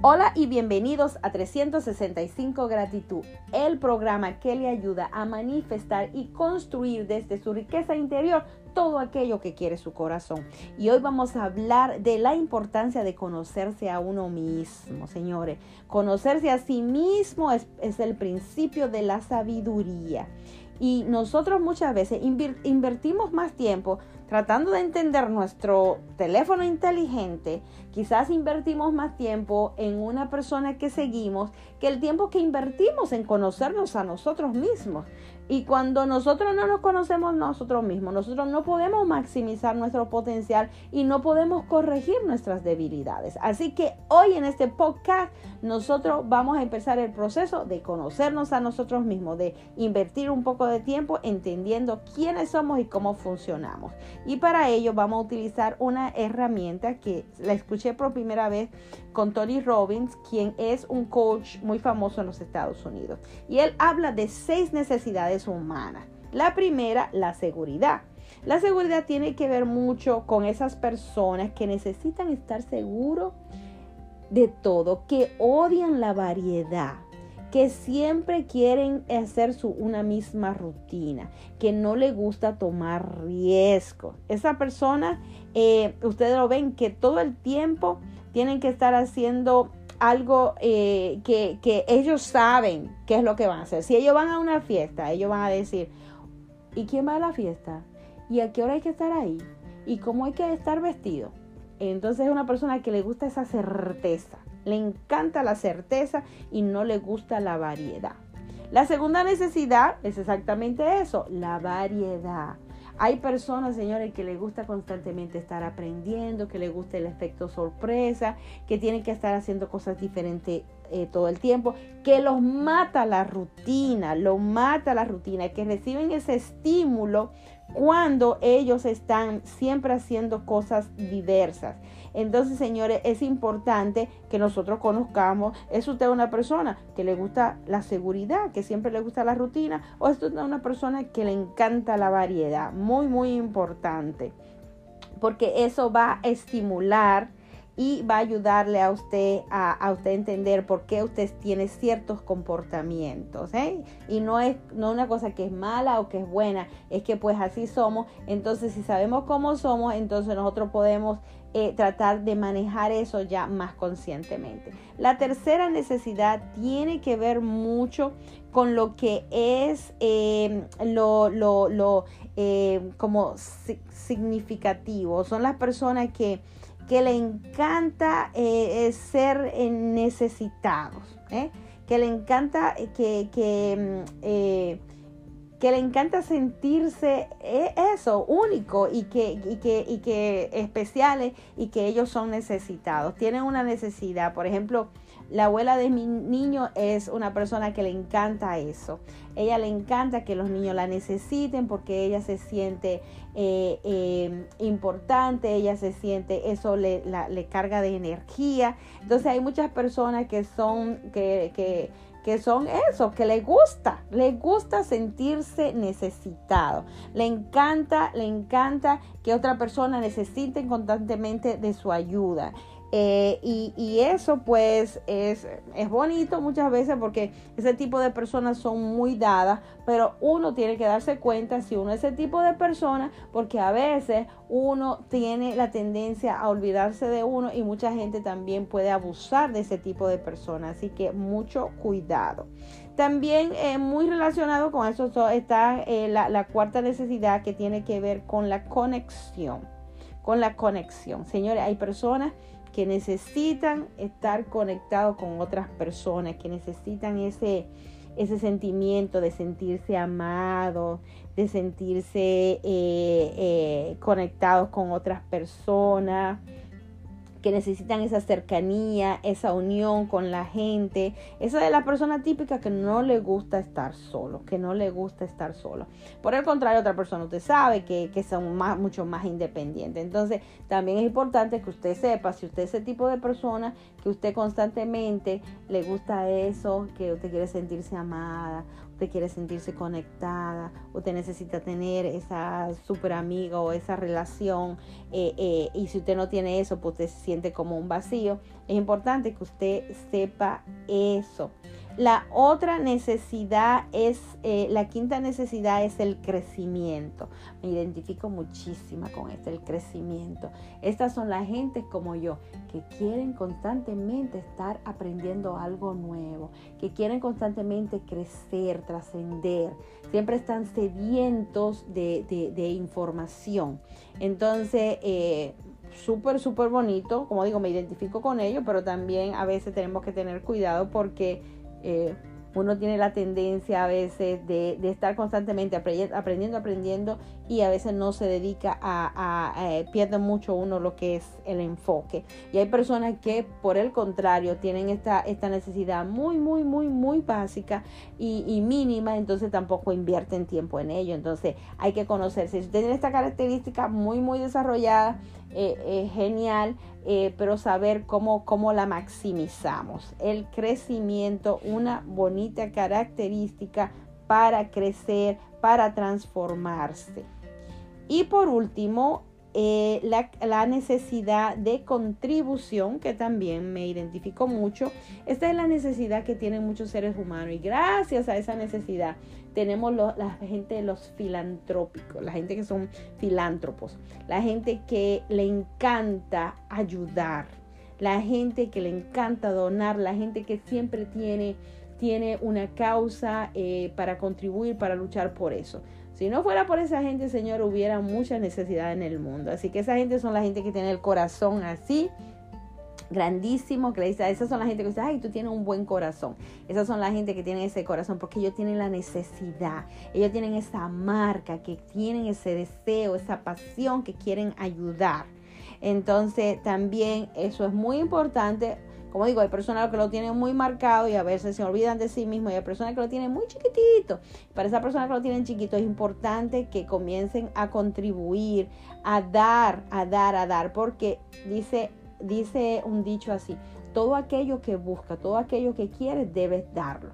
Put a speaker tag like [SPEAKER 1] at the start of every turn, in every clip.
[SPEAKER 1] Hola y bienvenidos a 365 Gratitud, el programa que le ayuda a manifestar y construir desde su riqueza interior todo aquello que quiere su corazón. Y hoy vamos a hablar de la importancia de conocerse a uno mismo, señores. Conocerse a sí mismo es, el principio de la sabiduría. Y nosotros muchas veces invertimos más tiempo tratando de entender nuestro teléfono inteligente, quizás invertimos más tiempo en una persona que seguimos que el tiempo que invertimos en conocernos a nosotros mismos. Y cuando nosotros no nos conocemos nosotros mismos, nosotros no podemos maximizar nuestro potencial y no podemos corregir nuestras debilidades. Así que hoy en este podcast nosotros vamos a empezar el proceso de conocernos a nosotros mismos, de invertir un poco de tiempo entendiendo quiénes somos y cómo funcionamos. Y para ello vamos a utilizar una herramienta que la escuché por primera vez con Tony Robbins, quien es un coach muy famoso en los Estados Unidos. Y él habla de seis necesidades humanas. La primera, la seguridad. La seguridad tiene que ver mucho con esas personas que necesitan estar seguros de todo, que odian la variedad, que siempre quieren hacer su, una misma rutina, que no le gusta tomar riesgo. Esa persona, eh, ustedes lo ven que todo el tiempo tienen que estar haciendo algo eh, que, que ellos saben qué es lo que van a hacer. Si ellos van a una fiesta, ellos van a decir, ¿y quién va a la fiesta? ¿Y a qué hora hay que estar ahí? ¿Y cómo hay que estar vestido? Entonces es una persona que le gusta esa certeza. Le encanta la certeza y no le gusta la variedad. La segunda necesidad es exactamente eso, la variedad. Hay personas, señores, que les gusta constantemente estar aprendiendo, que les gusta el efecto sorpresa, que tienen que estar haciendo cosas diferentes eh, todo el tiempo, que los mata la rutina, lo mata la rutina, que reciben ese estímulo cuando ellos están siempre haciendo cosas diversas. Entonces, señores, es importante que nosotros conozcamos, ¿es usted una persona que le gusta la seguridad, que siempre le gusta la rutina, o es usted una persona que le encanta la variedad? Muy, muy importante, porque eso va a estimular y va a ayudarle a usted a, usted entender por qué usted tiene ciertos comportamientos. ¿eh? Y no es no una cosa que es mala o que es buena, es que pues así somos. Entonces si sabemos cómo somos, entonces nosotros podemos eh, tratar de manejar eso ya más conscientemente. La tercera necesidad tiene que ver mucho con lo que es em, lo, lo, lo em, como significativo. Son las personas que que le encanta eh, ser eh, necesitados, ¿eh? que le encanta que, que, mm, que, le encanta sentirse eso, único y que, y que, y que especiales y que ellos son necesitados. Tienen una necesidad, por ejemplo, la abuela de mi niño es una persona que le encanta eso. Ella le encanta que los niños la necesiten porque ella se siente eh, eh, importante, ella se siente, eso le, le, carga de energía. Entonces hay muchas personas que son, que, que, que son eso, que le gusta, le gusta sentirse necesitado. Le encanta, le encanta que otra persona necesite constantemente de su ayuda. Eh, y, eso pues es, es bonito muchas veces porque ese tipo de personas son muy dadas, pero uno tiene que darse cuenta si uno es ese tipo de persona, porque a veces uno tiene la tendencia a olvidarse de uno y mucha gente también puede abusar de ese tipo de personas, así que mucho cuidado. También eh, muy relacionado con eso está eh, la, la cuarta necesidad que tiene que ver con la conexión, con la conexión. Señores, hay personas que necesitan estar conectados con otras personas, que necesitan ese, ese sentimiento de sentirse amados, de sentirse eh, eh, conectados con otras personas que necesitan esa cercanía, esa unión con la gente. Esa es la persona típica que no le gusta estar solo, que no le gusta estar solo. Por el contrario, otra persona usted sabe que, que son más, mucho más independientes. Entonces, también es importante que usted sepa, si usted es ese tipo de persona, que usted constantemente le gusta eso, que usted quiere sentirse amada, usted quiere sentirse conectada, usted necesita tener esa super amiga o esa relación eh, eh, y si usted no tiene eso, pues usted siente como un vacío. Es importante que usted sepa eso. La otra necesidad es, eh, la quinta necesidad es el crecimiento. Me identifico muchísima con esto, el crecimiento. Estas son las gentes como yo, que quieren constantemente estar aprendiendo algo nuevo, que quieren constantemente crecer, trascender. Siempre están sedientos de, información. Entonces, eh, súper, súper bonito. Como digo, me identifico con ellos, pero también a veces tenemos que tener cuidado porque eh, uno tiene la tendencia a veces de, estar constantemente aprendiendo, aprendiendo y a veces no se dedica a, eh, pierde mucho uno lo que es el enfoque. Y hay personas que por el contrario tienen esta, esta necesidad muy, muy, muy, muy básica y, mínima, entonces tampoco invierten tiempo en ello. Entonces hay que conocerse. Si usted esta característica muy, muy desarrollada, eh, genial, eh, pero saber cómo, cómo la maximizamos. El crecimiento, una bonita característica para crecer, para transformarse. Y por último, eh, la, necesidad de contribución, que también me identifico mucho. Esta es la necesidad que tienen muchos seres humanos y gracias a esa necesidad tenemos la gente, los filantrópicos, la gente que son filántropos, la gente que le encanta ayudar, la gente que le encanta donar, la gente que siempre tiene, tiene una causa eh, para contribuir, para luchar por eso. Si no fuera por esa gente, Señor, hubiera mucha necesidad en el mundo. Así que esa gente son la gente que tiene el corazón así, grandísimo, que le dice, esas son la gente que dice, ay, tú tienes un buen corazón. Esas son la gente que tiene ese corazón porque ellos tienen la necesidad, ellos tienen esa marca, que tienen ese deseo, esa pasión, que quieren ayudar. Entonces también eso es muy importante como digo, hay personas que lo tienen muy marcado y a veces se olvidan de sí mismos y hay personas que lo tienen muy chiquitito. Para esas personas que lo tienen chiquito es importante que comiencen a contribuir, a dar, a dar, a dar, porque dice, dice un dicho así, todo aquello que busca, todo aquello que quiere, debes darlo.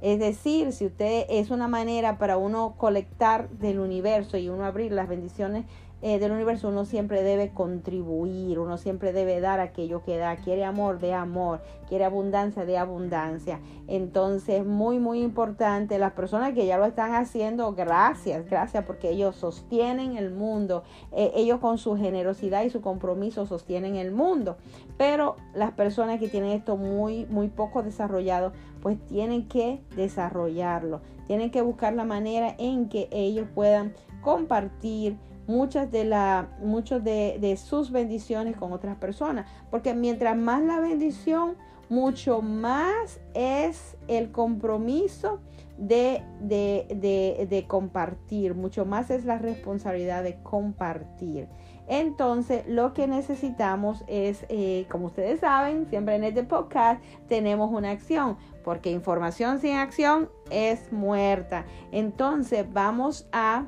[SPEAKER 1] Es decir, si usted es una manera para uno colectar del universo y uno abrir las bendiciones eh, del universo, uno siempre debe contribuir, uno siempre debe dar aquello que da. Quiere amor de amor, quiere abundancia de abundancia. Entonces, muy, muy importante, las personas que ya lo están haciendo, gracias, gracias, porque ellos sostienen el mundo. Eh, ellos con su generosidad y su compromiso sostienen el mundo. Pero las personas que tienen esto muy, muy poco desarrollado, pues tienen que desarrollarlo. Tienen que buscar la manera en que ellos puedan compartir muchas de, la, muchos de, sus bendiciones con otras personas. Porque mientras más la bendición, mucho más es el compromiso de, de, compartir, mucho más es la responsabilidad de compartir. Entonces, lo que necesitamos es, eh, como ustedes saben, siempre en este podcast tenemos una acción, porque información sin acción es muerta. Entonces, vamos a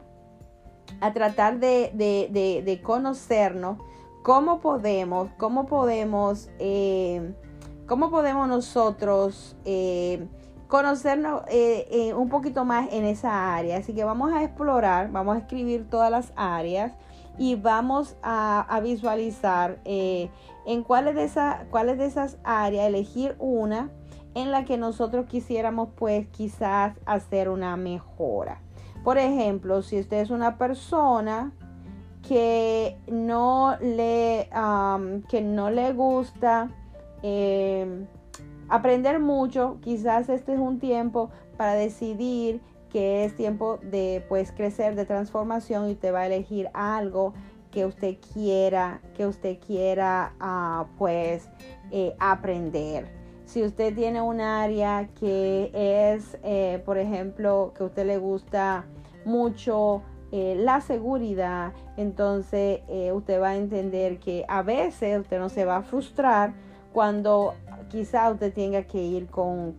[SPEAKER 1] a tratar de, conocernos, cómo podemos, cómo podemos, eh, cómo podemos nosotros eh, conocernos eh, un poquito más en esa área. Así que vamos a explorar, vamos a escribir todas las áreas y vamos a, visualizar en cuáles de, esas, cuáles de esas áreas elegir una en la que nosotros quisiéramos pues quizás hacer una mejora. Por ejemplo, si usted es una persona que no le, que no le gusta em, aprender mucho, quizás este es un tiempo para decidir que es tiempo de pues crecer, de transformación y usted va a elegir algo que usted quiera, que usted quiera ah, pues eh, aprender. Si usted tiene un área que es, eh, por ejemplo, que a usted le gusta mucho eh, la seguridad, entonces eh, usted va a entender que a veces usted no se va a frustrar cuando quizá usted tenga que ir con,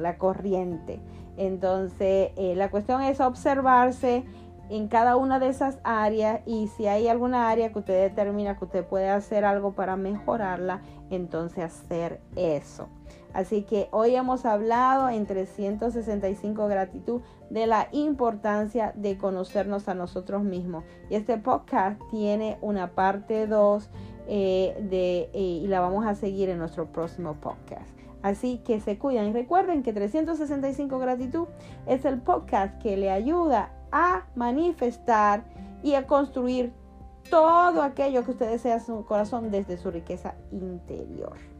[SPEAKER 1] la corriente. Entonces, eh, la cuestión es observarse en cada una de esas áreas y si hay alguna área que usted determina que usted puede hacer algo para mejorarla, entonces hacer eso. Así que hoy hemos hablado en 365 gratitud de la importancia de conocernos a nosotros mismos. Y este podcast tiene una parte 2 eh, eh, y la vamos a seguir en nuestro próximo podcast. Así que se cuidan y recuerden que 365 gratitud es el podcast que le ayuda a manifestar y a construir todo aquello que usted desea en su corazón desde su riqueza interior.